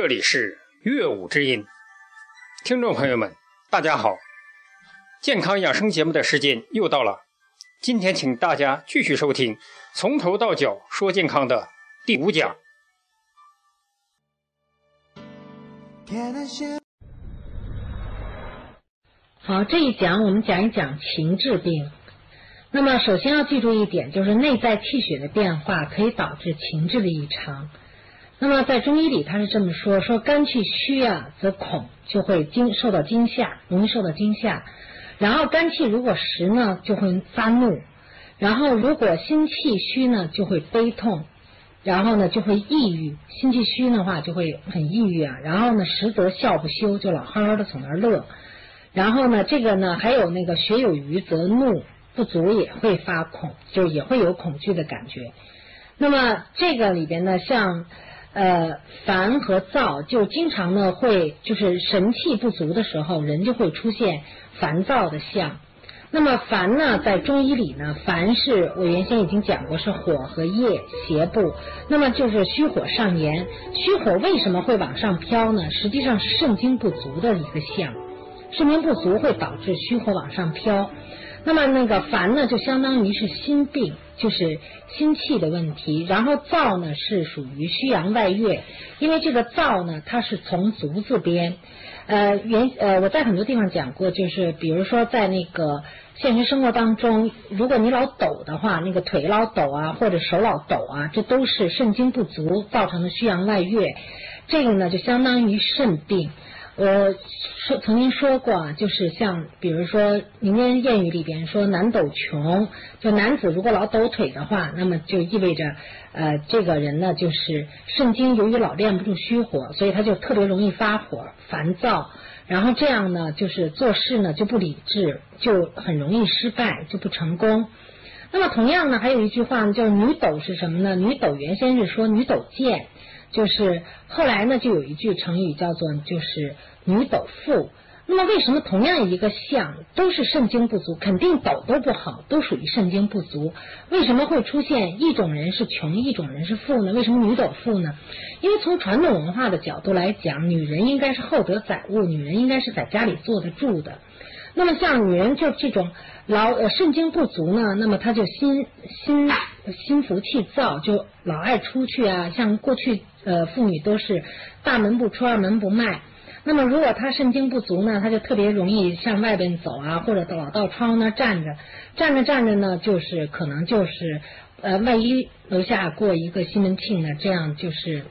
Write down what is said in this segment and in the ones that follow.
这里是乐舞之音，听众朋友们，大家好！健康养生节目的时间又到了，今天请大家继续收听《从头到脚说健康》的第五讲。好，这一讲我们讲一讲情志病。那么，首先要记住一点，就是内在气血的变化可以导致情志的异常。那么在中医里，他是这么说：说肝气虚啊，则恐就会惊受到惊吓，容易受到惊吓。然后肝气如果实呢，就会发怒；然后如果心气虚呢，就会悲痛；然后呢，就会抑郁。心气虚的话，就会很抑郁啊。然后呢，实则笑不休，就老呵呵的从那儿乐。然后呢，这个呢，还有那个血有余则怒不足，也会发恐，就也会有恐惧的感觉。那么这个里边呢，像。呃，烦和躁就经常呢会就是神气不足的时候，人就会出现烦躁的象。那么烦呢，在中医里呢，烦是我原先已经讲过是火和液邪部，那么就是虚火上炎。虚火为什么会往上飘呢？实际上是肾精不足的一个象，肾精不足会导致虚火往上飘。那么那个烦呢，就相当于是心病。就是心气的问题，然后燥呢是属于虚阳外越，因为这个燥呢它是从足字边，呃原呃我在很多地方讲过，就是比如说在那个现实生活当中，如果你老抖的话，那个腿老抖啊，或者手老抖啊，这都是肾精不足造成的虚阳外越，这个呢就相当于肾病。我说曾经说过啊，就是像比如说民间谚语里边说“男抖穷”，就男子如果老抖腿的话，那么就意味着呃这个人呢就是肾经由于老练不住虚火，所以他就特别容易发火、烦躁，然后这样呢就是做事呢就不理智，就很容易失败，就不成功。那么同样呢，还有一句话呢，叫“女抖”是什么呢？“女抖”原先是说“女抖贱”。就是后来呢，就有一句成语叫做“就是女抖富”。那么为什么同样一个象都是肾精不足，肯定抖都不好，都属于肾精不足？为什么会出现一种人是穷，一种人是富呢？为什么女抖富呢？因为从传统文化的角度来讲，女人应该是厚德载物，女人应该是在家里坐得住的。那么像女人就这种老呃肾精不足呢，那么他就心心心浮气躁，就老爱出去啊。像过去。呃，妇女都是大门不出二门不迈。那么，如果他肾精不足呢，他就特别容易向外边走啊，或者老到窗户那站着，站着站着呢，就是可能就是呃，万一楼下过一个西门庆呢，这样就是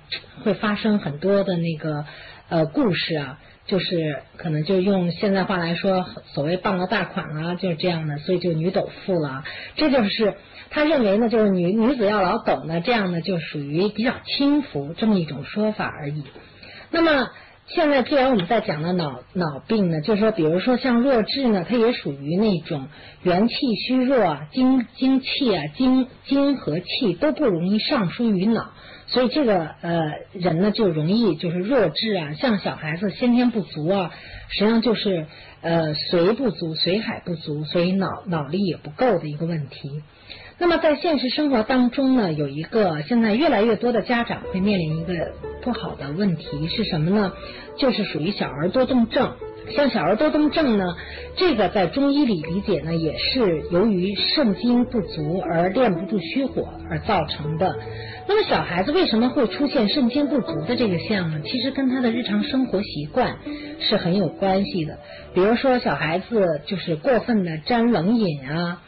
会发生很多的那个呃故事啊，就是可能就用现在话来说，所谓傍了大款啊，就是这样的，所以就女斗富了。这就是。他认为呢，就是女女子要老斗呢，这样呢就属于比较轻浮这么一种说法而已。那么现在既然我们在讲的脑脑病呢，就是说，比如说像弱智呢，它也属于那种元气虚弱啊，精精气啊，精精和气都不容易上输于脑，所以这个呃人呢就容易就是弱智啊，像小孩子先天不足啊，实际上就是呃髓不足，髓海不足，所以脑脑力也不够的一个问题。那么在现实生活当中呢，有一个现在越来越多的家长会面临一个不好的问题是什么呢？就是属于小儿多动症。像小儿多动症呢，这个在中医里理解呢，也是由于肾精不足而练不住虚火而造成的。那么小孩子为什么会出现肾精不足的这个象呢？其实跟他的日常生活习惯是很有关系的。比如说小孩子就是过分的沾冷饮啊。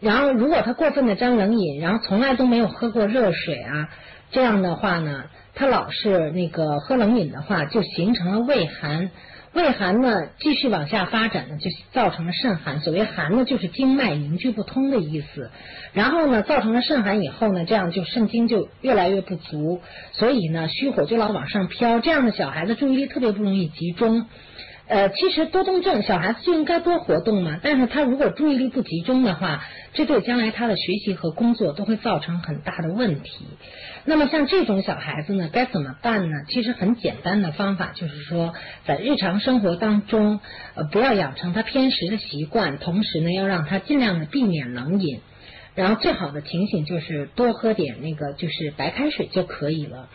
然后，如果他过分的沾冷饮，然后从来都没有喝过热水啊，这样的话呢，他老是那个喝冷饮的话，就形成了胃寒。胃寒呢，继续往下发展呢，就造成了肾寒。所谓寒呢，就是经脉凝聚不通的意思。然后呢，造成了肾寒以后呢，这样就肾精就越来越不足，所以呢，虚火就老往上飘。这样的小孩子注意力特别不容易集中。呃，其实多动症小孩子就应该多活动嘛，但是他如果注意力不集中的话，这对将来他的学习和工作都会造成很大的问题。那么像这种小孩子呢，该怎么办呢？其实很简单的方法就是说，在日常生活当中，呃，不要养成他偏食的习惯，同时呢，要让他尽量的避免冷饮，然后最好的情形就是多喝点那个就是白开水就可以了。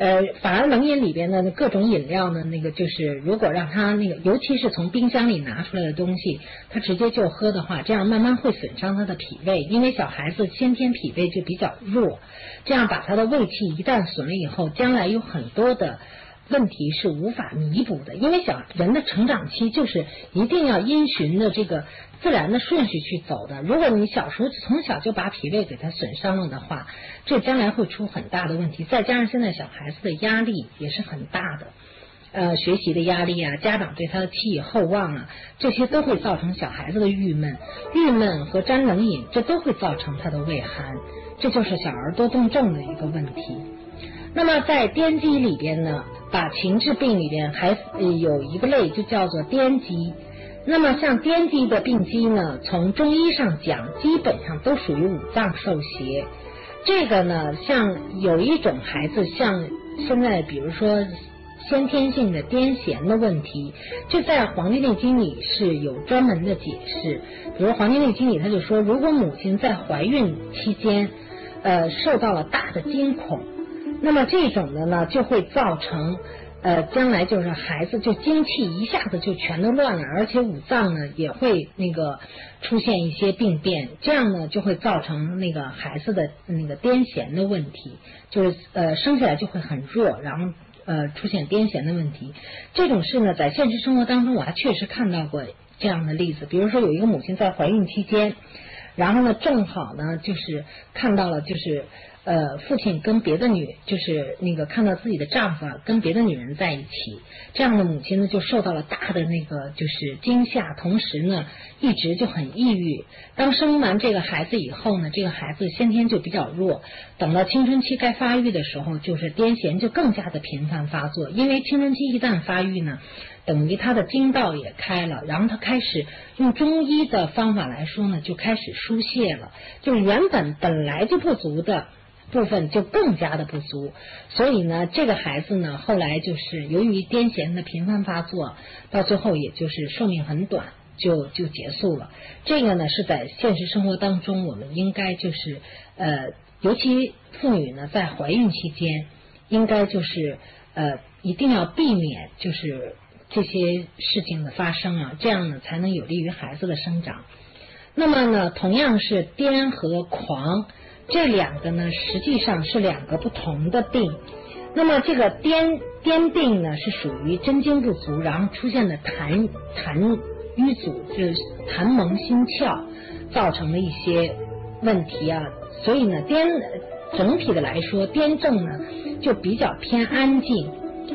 呃，反而冷饮里边的各种饮料呢，那个就是如果让他那个，尤其是从冰箱里拿出来的东西，他直接就喝的话，这样慢慢会损伤他的脾胃，因为小孩子先天脾胃就比较弱，这样把他的胃气一旦损了以后，将来有很多的。问题是无法弥补的，因为小人的成长期就是一定要因循的这个自然的顺序去走的。如果你小时候从小就把脾胃给他损伤了的话，这将来会出很大的问题。再加上现在小孩子的压力也是很大的，呃，学习的压力啊，家长对他的寄予厚望啊，这些都会造成小孩子的郁闷、郁闷和沾冷饮，这都会造成他的胃寒，这就是小儿多动症的一个问题。那么在颠机里边呢，把情志病里边还有一个类，就叫做颠机。那么像颠机的病机呢，从中医上讲，基本上都属于五脏受邪。这个呢，像有一种孩子，像现在比如说先天性的癫痫的问题，就在《黄帝内经》里是有专门的解释。比如《黄帝内经》里他就说，如果母亲在怀孕期间，呃，受到了大的惊恐。那么这种的呢，就会造成呃，将来就是孩子就精气一下子就全都乱了，而且五脏呢也会那个出现一些病变，这样呢就会造成那个孩子的那个癫痫的问题，就是呃生下来就会很弱，然后呃出现癫痫的问题。这种事呢，在现实生活当中我还确实看到过这样的例子，比如说有一个母亲在怀孕期间，然后呢正好呢就是看到了就是。呃，父亲跟别的女，就是那个看到自己的丈夫啊跟别的女人在一起，这样的母亲呢就受到了大的那个就是惊吓，同时呢一直就很抑郁。当生完这个孩子以后呢，这个孩子先天就比较弱，等到青春期该发育的时候，就是癫痫就更加的频繁发作。因为青春期一旦发育呢，等于他的经道也开了，然后他开始用中医的方法来说呢，就开始疏泄了，就原本本来就不足的。部分就更加的不足，所以呢，这个孩子呢，后来就是由于癫痫的频繁发作，到最后也就是寿命很短，就就结束了。这个呢，是在现实生活当中，我们应该就是呃，尤其妇女呢，在怀孕期间，应该就是呃，一定要避免就是这些事情的发生啊，这样呢，才能有利于孩子的生长。那么呢，同样是癫和狂。这两个呢，实际上是两个不同的病。那么这个癫癫病呢，是属于真经不足，然后出现的痰痰瘀阻，就是痰蒙心窍，造成的一些问题啊。所以呢，癫整体的来说，癫症呢就比较偏安静，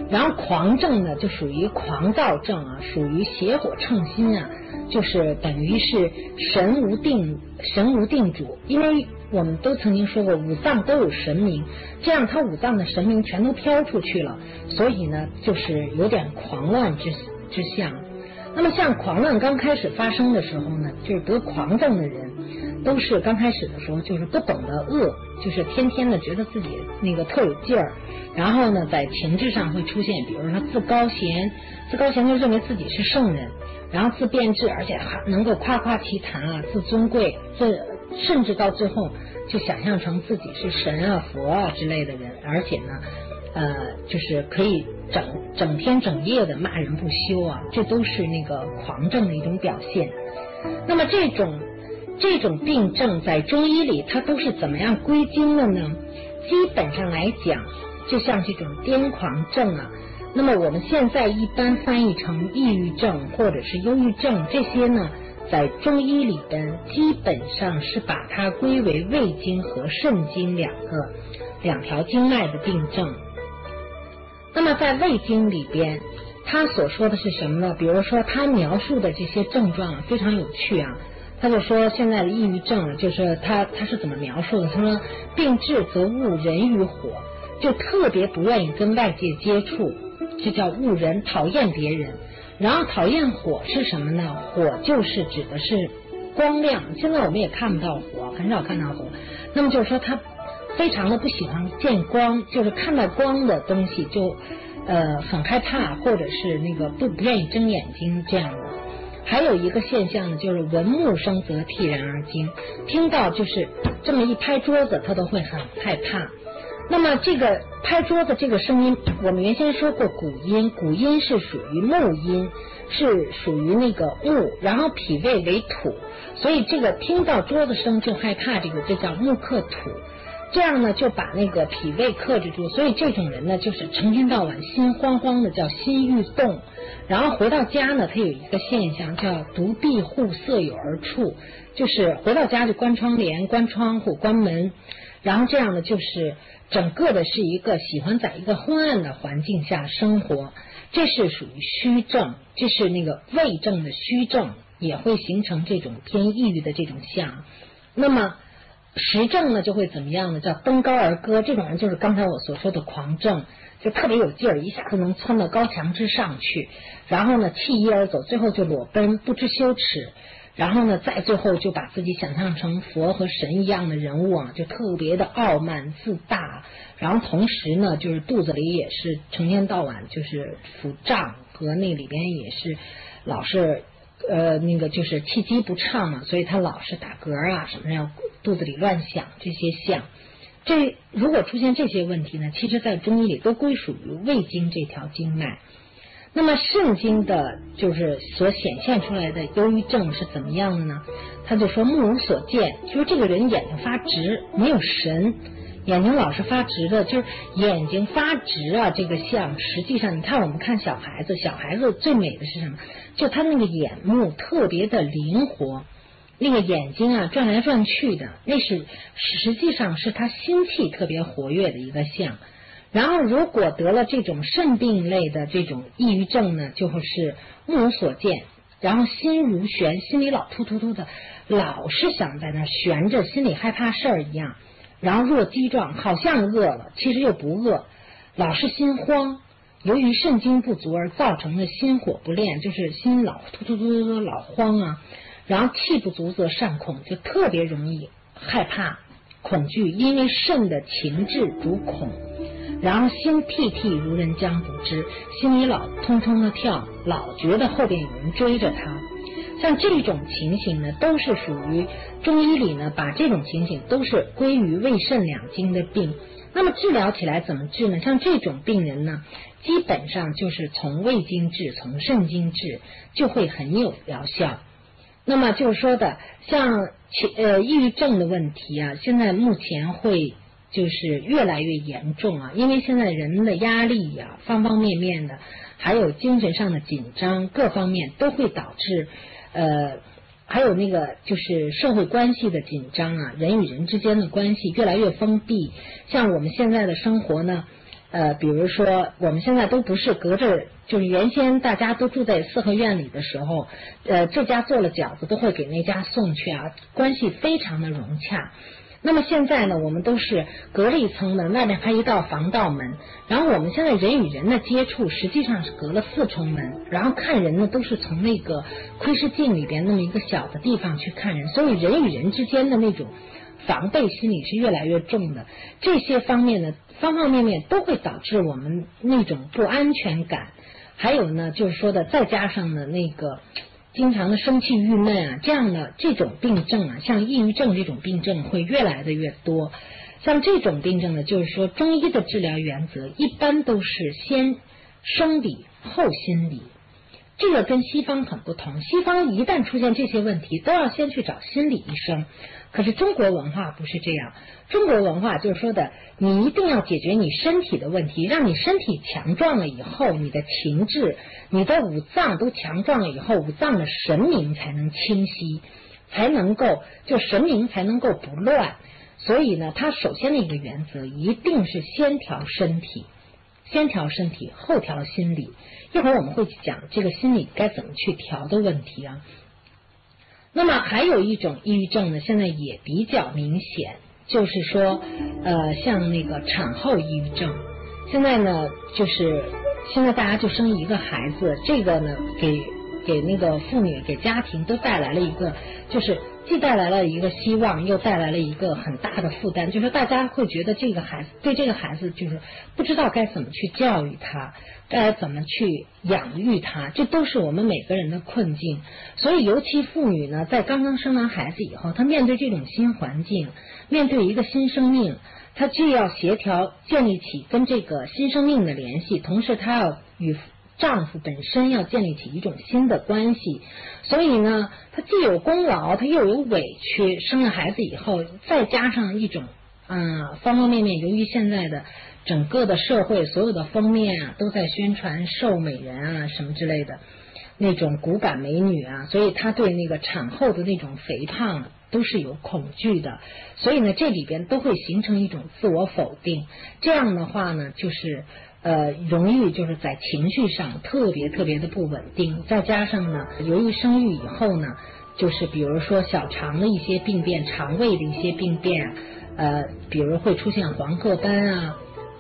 然后狂症呢就属于狂躁症啊，属于邪火乘心啊，就是等于是神无定神无定主，因为。我们都曾经说过，五脏都有神明，这样他五脏的神明全都飘出去了，所以呢，就是有点狂乱之之象。那么像狂乱刚开始发生的时候呢，就是得狂症的人，都是刚开始的时候就是不懂得恶，就是天天的觉得自己那个特有劲儿，然后呢，在情志上会出现，比如说自高贤，自高贤就认为自己是圣人，然后自变质，而且还能够夸夸其谈啊，自尊贵，自。甚至到最后就想象成自己是神啊、佛啊之类的人，而且呢，呃，就是可以整整天整夜的骂人不休啊，这都是那个狂症的一种表现。那么这种这种病症在中医里它都是怎么样归经的呢？基本上来讲，就像这种癫狂症啊，那么我们现在一般翻译成抑郁症或者是忧郁症这些呢。在中医里边，基本上是把它归为胃经和肾经两个两条经脉的病症。那么在胃经里边，他所说的是什么呢？比如说他描述的这些症状非常有趣啊。他就说现在的抑郁症，就是他他是怎么描述的？他说病治则误人于火，就特别不愿意跟外界接触，这叫误人，讨厌别人。然后讨厌火是什么呢？火就是指的是光亮。现在我们也看不到火，很少看到火。那么就是说他非常的不喜欢见光，就是看到光的东西就呃很害怕，或者是那个不不愿意睁眼睛这样的。还有一个现象呢，就是闻木声则惕然而惊，听到就是这么一拍桌子，他都会很害怕。那么这个拍桌子这个声音，我们原先说过古音，古音是属于木音，是属于那个木，然后脾胃为土，所以这个听到桌子声就害怕，这个就叫木克土。这样呢，就把那个脾胃克制住，所以这种人呢，就是成天到晚心慌慌的，叫心欲动。然后回到家呢，他有一个现象叫独闭户，色有而处，就是回到家就关窗帘、关窗户、关门，然后这样呢，就是整个的是一个喜欢在一个昏暗的环境下生活，这是属于虚症，这是那个胃症的虚症，也会形成这种偏抑郁的这种象。那么。实症呢就会怎么样呢？叫登高而歌，这种人就是刚才我所说的狂症，就特别有劲儿，一下子能窜到高墙之上去，然后呢弃衣而走，最后就裸奔，不知羞耻，然后呢再最后就把自己想象成佛和神一样的人物啊，就特别的傲慢自大，然后同时呢就是肚子里也是成天到晚就是腹胀和那里边也是老是。呃，那个就是气机不畅嘛，所以他老是打嗝啊，什么要肚子里乱响这些象。这如果出现这些问题呢，其实在中医里都归属于胃经这条经脉。那么圣经的，就是所显现出来的忧郁症是怎么样的呢？他就说目无所见，就是这个人眼睛发直，没有神。眼睛老是发直的，就是眼睛发直啊，这个像实际上，你看我们看小孩子，小孩子最美的是什么？就他那个眼目特别的灵活，那个眼睛啊转来转去的，那是实际上是他心气特别活跃的一个像。然后如果得了这种肾病类的这种抑郁症呢，就会是目无所见，然后心如悬，心里老突突突的，老是想在那悬着，心里害怕事儿一样。然后弱鸡状，好像饿了，其实又不饿，老是心慌。由于肾精不足而造成的心火不炼，就是心老突突突突突老慌啊。然后气不足则善恐，就特别容易害怕、恐惧，因为肾的情志主恐。然后心惕惕如人将不知，心里老通通的跳，老觉得后边有人追着他。像这种情形呢，都是属于中医里呢，把这种情形都是归于胃肾两经的病。那么治疗起来怎么治呢？像这种病人呢，基本上就是从胃经治，从肾经治，就会很有疗效。那么就是说的，像呃抑郁症的问题啊，现在目前会就是越来越严重啊，因为现在人的压力呀，方方面面的，还有精神上的紧张，各方面都会导致。呃，还有那个就是社会关系的紧张啊，人与人之间的关系越来越封闭。像我们现在的生活呢，呃，比如说我们现在都不是隔着，就是原先大家都住在四合院里的时候，呃，这家做了饺子都会给那家送去啊，关系非常的融洽。那么现在呢，我们都是隔了一层门，外面还一道防盗门。然后我们现在人与人的接触实际上是隔了四重门，然后看人呢都是从那个窥视镜里边那么一个小的地方去看人，所以人与人之间的那种防备心理是越来越重的。这些方面呢，方方面面都会导致我们那种不安全感。还有呢，就是说的再加上呢那个。经常的生气郁闷啊，这样的这种病症啊，像抑郁症这种病症会越来的越多。像这种病症呢，就是说中医的治疗原则一般都是先生理后心理。这个跟西方很不同，西方一旦出现这些问题，都要先去找心理医生。可是中国文化不是这样，中国文化就是说的，你一定要解决你身体的问题，让你身体强壮了以后，你的情志、你的五脏都强壮了以后，五脏的神明才能清晰，才能够就神明才能够不乱。所以呢，他首先的一个原则一定是先调身体，先调身体，后调心理。一会儿我们会讲这个心理该怎么去调的问题啊。那么还有一种抑郁症呢，现在也比较明显，就是说呃，像那个产后抑郁症。现在呢，就是现在大家就生一个孩子，这个呢，给给那个妇女、给家庭都带来了一个就是。既带来了一个希望，又带来了一个很大的负担，就是大家会觉得这个孩子对这个孩子就是不知道该怎么去教育他，该怎么去养育他，这都是我们每个人的困境。所以，尤其妇女呢，在刚刚生完孩子以后，她面对这种新环境，面对一个新生命，她既要协调建立起跟这个新生命的联系，同时她要与丈夫本身要建立起一种新的关系。所以呢，她既有功劳，她又有委屈。生了孩子以后，再加上一种嗯方方面面，由于现在的整个的社会所有的封面啊都在宣传瘦美人啊什么之类的。那种骨感美女啊，所以她对那个产后的那种肥胖都是有恐惧的，所以呢，这里边都会形成一种自我否定。这样的话呢，就是呃，容易就是在情绪上特别特别的不稳定。再加上呢，由于生育以后呢，就是比如说小肠的一些病变、肠胃的一些病变，呃，比如会出现黄褐斑啊。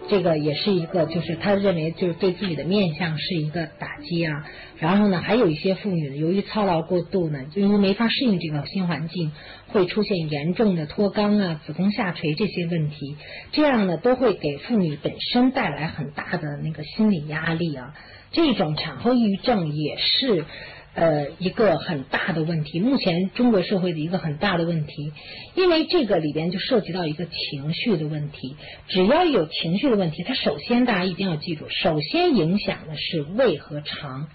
这个也是一个，就是他认为就是对自己的面相是一个打击啊。然后呢，还有一些妇女由于操劳过度呢，就因为没法适应这个新环境，会出现严重的脱肛啊、子宫下垂这些问题。这样呢，都会给妇女本身带来很大的那个心理压力啊。这种产后抑郁症也是。呃，一个很大的问题，目前中国社会的一个很大的问题，因为这个里边就涉及到一个情绪的问题。只要有情绪的问题，它首先大家一定要记住，首先影响的是胃和肠。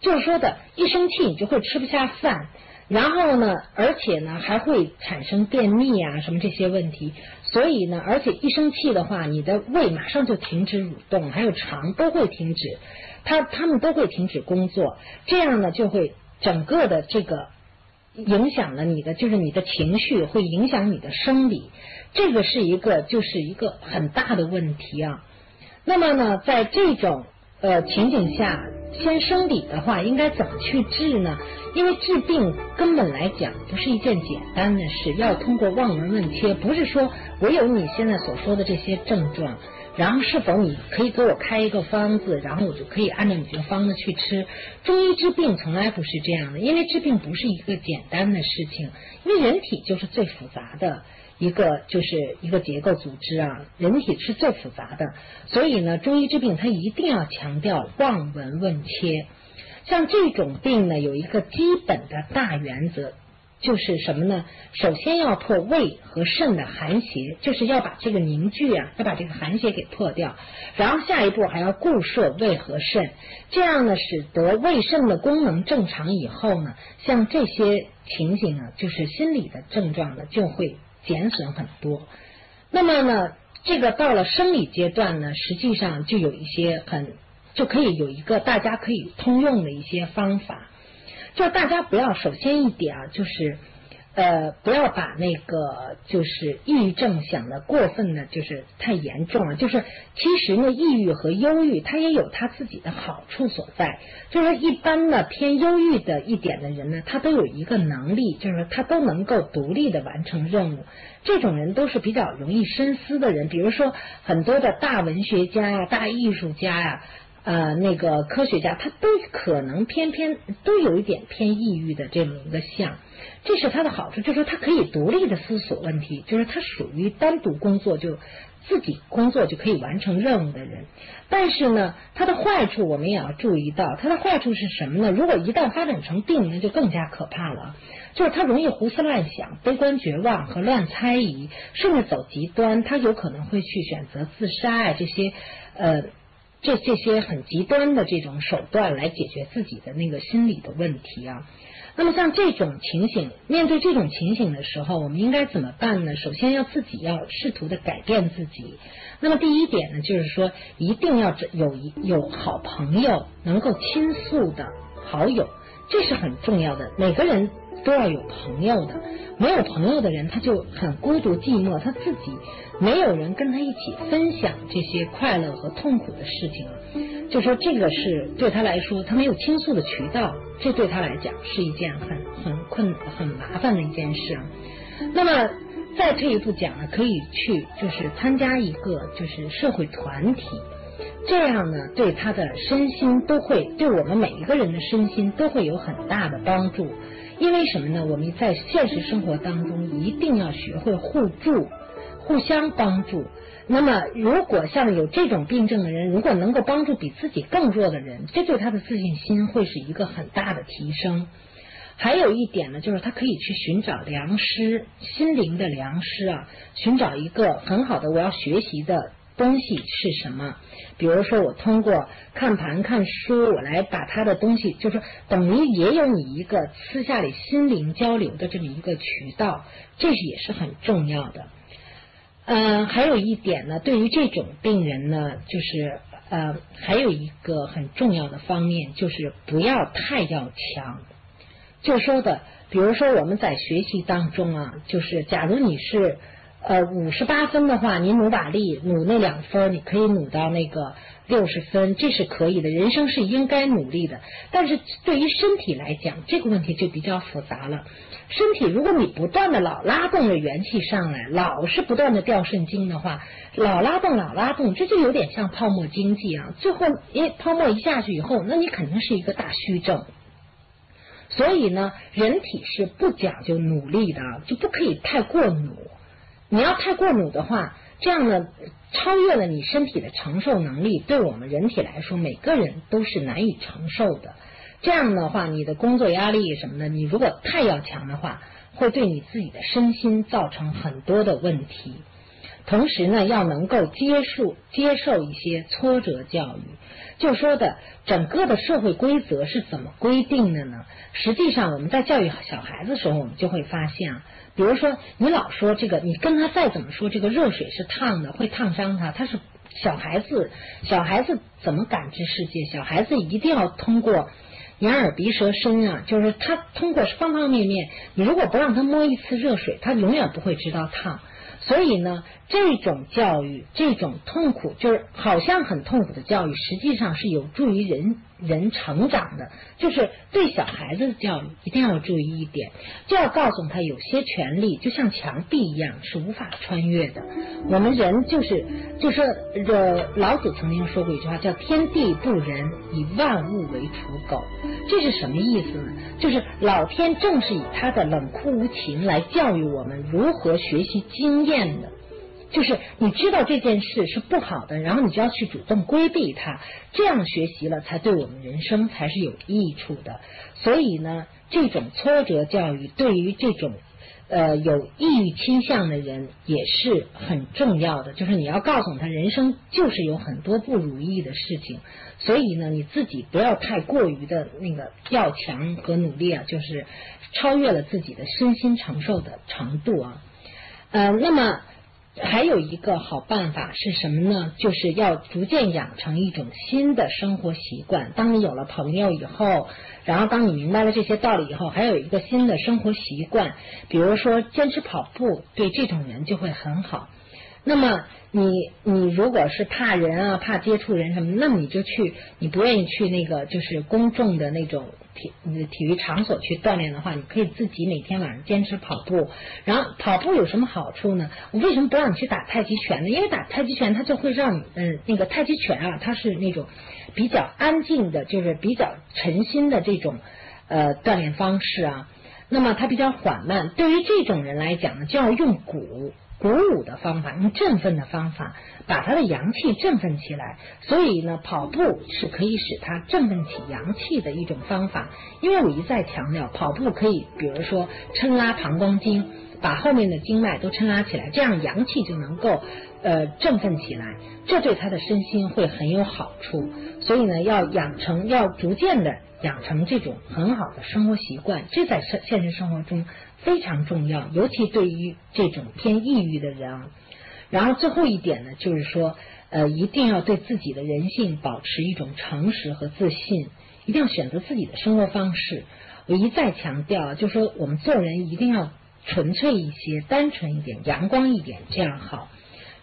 就是说的，一生气你就会吃不下饭，然后呢，而且呢还会产生便秘啊什么这些问题。所以呢，而且一生气的话，你的胃马上就停止蠕动，还有肠都会停止。他他们都会停止工作，这样呢就会整个的这个影响了你的，就是你的情绪会影响你的生理，这个是一个就是一个很大的问题啊。那么呢，在这种呃情景下，先生理的话，应该怎么去治呢？因为治病根本来讲不是一件简单的事，要通过望闻问切，不是说我有你现在所说的这些症状。然后是否你可以给我开一个方子，然后我就可以按照你这个方子去吃？中医治病从来不是这样的，因为治病不是一个简单的事情，因为人体就是最复杂的一个，就是一个结构组织啊，人体是最复杂的，所以呢，中医治病它一定要强调望闻问切。像这种病呢，有一个基本的大原则。就是什么呢？首先要破胃和肾的寒邪，就是要把这个凝聚啊，要把这个寒邪给破掉。然后下一步还要固摄胃和肾，这样呢，使得胃肾的功能正常以后呢，像这些情形呢，就是心理的症状呢，就会减损很多。那么呢，这个到了生理阶段呢，实际上就有一些很就可以有一个大家可以通用的一些方法。就大家不要，首先一点啊，就是呃，不要把那个就是抑郁症想的过分的，就是太严重了。就是其实呢，抑郁和忧郁它也有它自己的好处所在。就是一般的偏忧郁的一点的人呢，他都有一个能力，就是他都能够独立的完成任务。这种人都是比较容易深思的人，比如说很多的大文学家呀、大艺术家呀。呃，那个科学家他都可能偏偏都有一点偏抑郁的这么一个相，这是他的好处，就是说他可以独立的思索问题，就是他属于单独工作就自己工作就可以完成任务的人。但是呢，他的坏处我们也要注意到，他的坏处是什么呢？如果一旦发展成病，那就更加可怕了，就是他容易胡思乱想、悲观绝望和乱猜疑，甚至走极端，他有可能会去选择自杀啊这些呃。这这些很极端的这种手段来解决自己的那个心理的问题啊。那么像这种情形，面对这种情形的时候，我们应该怎么办呢？首先要自己要试图的改变自己。那么第一点呢，就是说一定要有一有好朋友能够倾诉的好友，这是很重要的。每个人都要有朋友的，没有朋友的人他就很孤独寂寞，他自己。没有人跟他一起分享这些快乐和痛苦的事情，就说这个是对他来说，他没有倾诉的渠道，这对他来讲是一件很很困很麻烦的一件事。那么再退一步讲呢，可以去就是参加一个就是社会团体，这样呢对他的身心都会对我们每一个人的身心都会有很大的帮助。因为什么呢？我们在现实生活当中一定要学会互助。互相帮助。那么，如果像有这种病症的人，如果能够帮助比自己更弱的人，这对他的自信心会是一个很大的提升。还有一点呢，就是他可以去寻找良师，心灵的良师啊，寻找一个很好的我要学习的东西是什么。比如说，我通过看盘、看书，我来把他的东西，就是等于也有你一个私下里心灵交流的这么一个渠道，这是也是很重要的。嗯，还有一点呢，对于这种病人呢，就是呃，还有一个很重要的方面，就是不要太要强。就说的，比如说我们在学习当中啊，就是假如你是呃五十八分的话，你努把力，努那两分，你可以努到那个六十分，这是可以的。人生是应该努力的，但是对于身体来讲，这个问题就比较复杂了。身体如果你不断的老拉动着元气上来，老是不断的掉肾精的话，老拉动老拉动，这就有点像泡沫经济啊。最后，因为，泡沫一下去以后，那你肯定是一个大虚症。所以呢，人体是不讲究努力的，就不可以太过努。你要太过努的话，这样呢，超越了你身体的承受能力，对我们人体来说，每个人都是难以承受的。这样的话，你的工作压力什么的，你如果太要强的话，会对你自己的身心造成很多的问题。同时呢，要能够接受接受一些挫折教育。就说的整个的社会规则是怎么规定的呢？实际上，我们在教育小孩子的时候，我们就会发现，比如说你老说这个，你跟他再怎么说这个热水是烫的，会烫伤他，他是小孩子，小孩子怎么感知世界？小孩子一定要通过眼耳鼻舌身啊，就是他通过方方面面，你如果不让他摸一次热水，他永远不会知道烫。所以呢，这种教育，这种痛苦，就是好像很痛苦的教育，实际上是有助于人人成长的。就是对小孩子的教育，一定要注意一点，就要告诉他，有些权利就像墙壁一样，是无法穿越的。我们人就是，就说这老子曾经说过一句话，叫“天地不仁，以万物为刍狗”。这是什么意思呢？就是老天正是以他的冷酷无情来教育我们如何学习经验的。就是你知道这件事是不好的，然后你就要去主动规避它，这样学习了才对我们人生才是有益处的。所以呢，这种挫折教育对于这种呃有抑郁倾向的人也是很重要的。就是你要告诉他，人生就是有很多不如意的事情，所以呢，你自己不要太过于的那个要强和努力啊，就是超越了自己的身心承受的程度啊。呃，那么。还有一个好办法是什么呢？就是要逐渐养成一种新的生活习惯。当你有了朋友以后，然后当你明白了这些道理以后，还有一个新的生活习惯，比如说坚持跑步，对这种人就会很好。那么你你如果是怕人啊，怕接触人什么，那么你就去，你不愿意去那个就是公众的那种。体体育场所去锻炼的话，你可以自己每天晚上坚持跑步。然后跑步有什么好处呢？我为什么不让你去打太极拳呢？因为打太极拳它就会让你，嗯，那个太极拳啊，它是那种比较安静的，就是比较沉心的这种呃锻炼方式啊。那么它比较缓慢，对于这种人来讲呢，就要用鼓。鼓舞的方法，用振奋的方法，把他的阳气振奋起来。所以呢，跑步是可以使他振奋起阳气的一种方法。因为我一再强调，跑步可以，比如说抻拉膀胱经，把后面的经脉都抻拉起来，这样阳气就能够呃振奋起来，这对他的身心会很有好处。所以呢，要养成，要逐渐的养成这种很好的生活习惯，这在现现实生活中。非常重要，尤其对于这种偏抑郁的人啊。然后最后一点呢，就是说，呃，一定要对自己的人性保持一种诚实和自信，一定要选择自己的生活方式。我一再强调，就说我们做人一定要纯粹一些、单纯一点、阳光一点，这样好。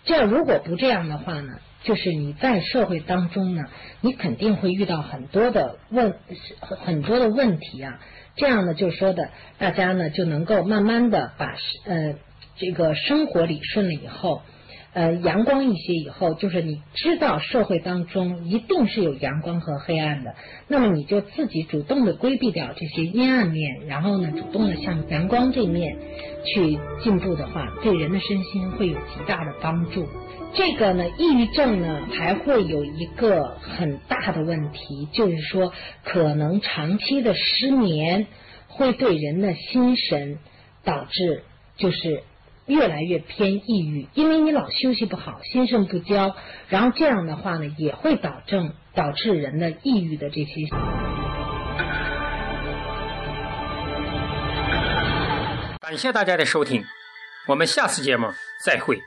这样如果不这样的话呢，就是你在社会当中呢，你肯定会遇到很多的问很多的问题啊。这样呢，就说的大家呢就能够慢慢的把呃这个生活理顺了以后，呃阳光一些以后，就是你知道社会当中一定是有阳光和黑暗的，那么你就自己主动的规避掉这些阴暗面，然后呢主动的向阳光这面去进步的话，对人的身心会有极大的帮助。这个呢，抑郁症呢还会有一个很大的问题，就是说可能长期的失眠会对人的心神导致就是越来越偏抑郁，因为你老休息不好，心肾不交，然后这样的话呢，也会导致导致人的抑郁的这些。感谢大家的收听，我们下次节目再会。